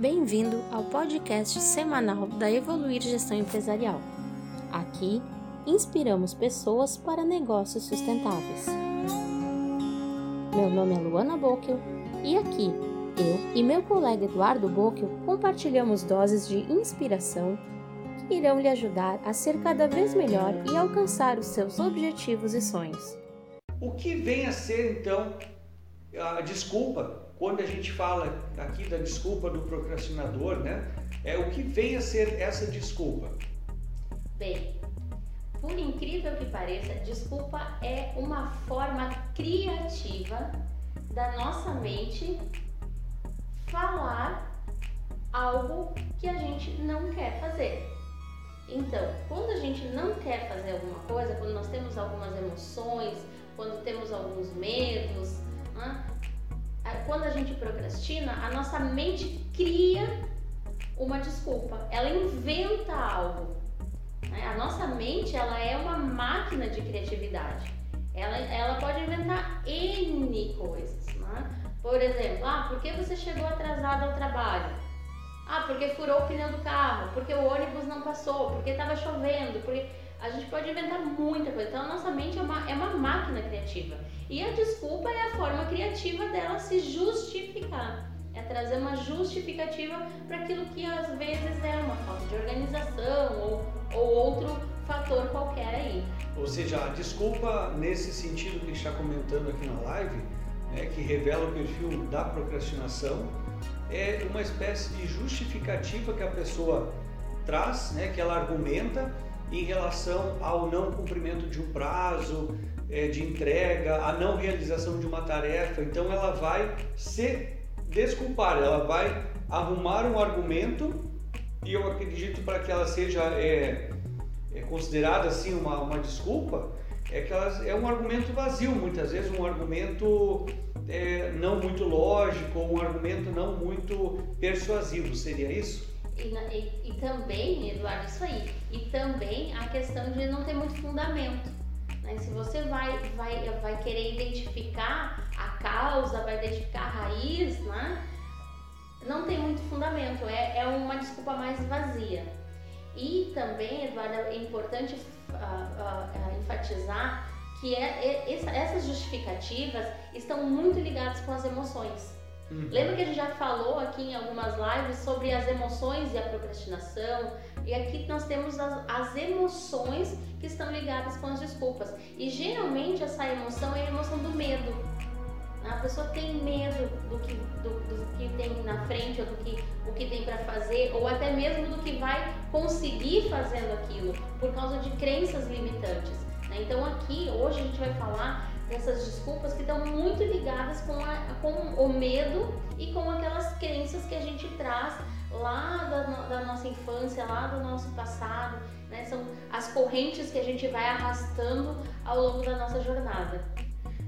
Bem-vindo ao podcast semanal da Evoluir Gestão Empresarial. Aqui, inspiramos pessoas para negócios sustentáveis. Meu nome é Luana Bockel e aqui, eu e meu colega Eduardo Bockel compartilhamos doses de inspiração que irão lhe ajudar a ser cada vez melhor e alcançar os seus objetivos e sonhos. O que vem a ser então a desculpa quando a gente fala aqui da desculpa do procrastinador, né? É o que vem a ser essa desculpa? Bem, por incrível que pareça, desculpa é uma forma criativa da nossa mente falar algo que a gente não quer fazer. Então, quando a gente não quer fazer alguma coisa, quando nós temos algumas emoções, quando temos alguns medos, né? Quando a gente procrastina, a nossa mente cria uma desculpa, ela inventa algo. Né? A nossa mente ela é uma máquina de criatividade. Ela, ela pode inventar N coisas. Né? Por exemplo, ah, por que você chegou atrasado ao trabalho? Ah, porque furou o pneu do carro, porque o ônibus não passou, porque estava chovendo, porque a gente pode inventar muita coisa. Então a nossa mente é uma, é uma máquina criativa. E a desculpa é a forma criativa dela se justificar. É trazer uma justificativa para aquilo que às vezes é uma falta de organização ou, ou outro fator qualquer aí. Ou seja, a desculpa nesse sentido que está comentando aqui na live, né, que revela o perfil da procrastinação, é uma espécie de justificativa que a pessoa traz, né, que ela argumenta em relação ao não cumprimento de um prazo é, de entrega, a não realização de uma tarefa. Então ela vai se desculpar, ela vai arrumar um argumento e eu acredito para que ela seja é, é considerada assim uma, uma desculpa, é que ela é um argumento vazio, muitas vezes um argumento é, não muito lógico, um argumento não muito persuasivo, seria isso? E, e, também, Eduardo, isso aí. E também a questão de não ter muito fundamento. Né? Se você vai, vai, vai querer identificar a causa, vai identificar a raiz, né? não tem muito fundamento. É, é uma desculpa mais vazia. E também, Eduardo, é importante uh, uh, enfatizar que é, é, essas justificativas estão muito ligadas com as emoções. Uhum. Lembra que a gente já falou aqui em algumas lives sobre as emoções e a procrastinação? E aqui nós temos as, as emoções que estão ligadas com as desculpas. E geralmente essa emoção é a emoção do medo. A pessoa tem medo do que, do, do que tem na frente, ou do que, o que tem para fazer, ou até mesmo do que vai conseguir fazendo aquilo, por causa de crenças limitantes. Né? Então aqui, hoje a gente vai falar essas desculpas que estão muito ligadas com, a, com o medo e com aquelas crenças que a gente traz lá da, da nossa infância, lá do nosso passado, né? São as correntes que a gente vai arrastando ao longo da nossa jornada.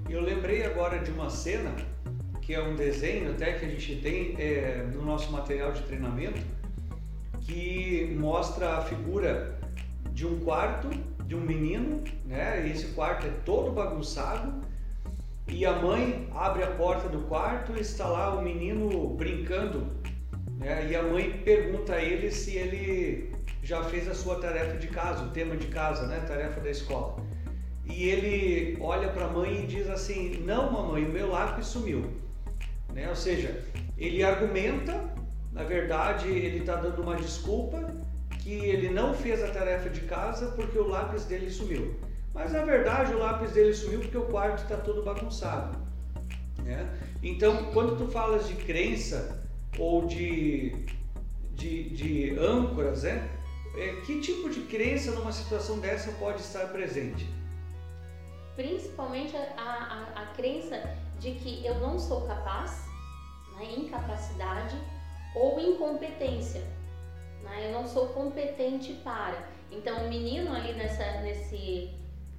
Eu lembrei agora de uma cena que é um desenho até que a gente tem é, no nosso material de treinamento que mostra a figura de um quarto de um menino, né? Esse quarto é todo bagunçado e a mãe abre a porta do quarto e está lá o menino brincando, né? E a mãe pergunta a ele se ele já fez a sua tarefa de casa, o tema de casa, né? Tarefa da escola. E ele olha para a mãe e diz assim: Não, mamãe, o meu lápis sumiu. Né? Ou seja, ele argumenta, na verdade, ele está dando uma desculpa que ele não fez a tarefa de casa porque o lápis dele sumiu. Mas na verdade o lápis dele sumiu porque o quarto está todo bagunçado. Né? Então, quando tu falas de crença ou de, de, de âncoras, né? É, que tipo de crença numa situação dessa pode estar presente? Principalmente a, a, a crença de que eu não sou capaz, né? incapacidade ou incompetência né? Eu não sou competente para. Então o menino ali nessa, nesse,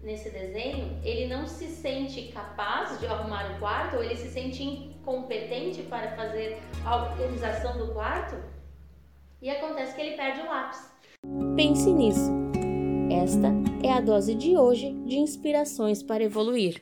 nesse desenho, ele não se sente capaz de arrumar o quarto, ou ele se sente incompetente para fazer a organização do quarto, e acontece que ele perde o lápis. Pense nisso. Esta é a dose de hoje de inspirações para evoluir.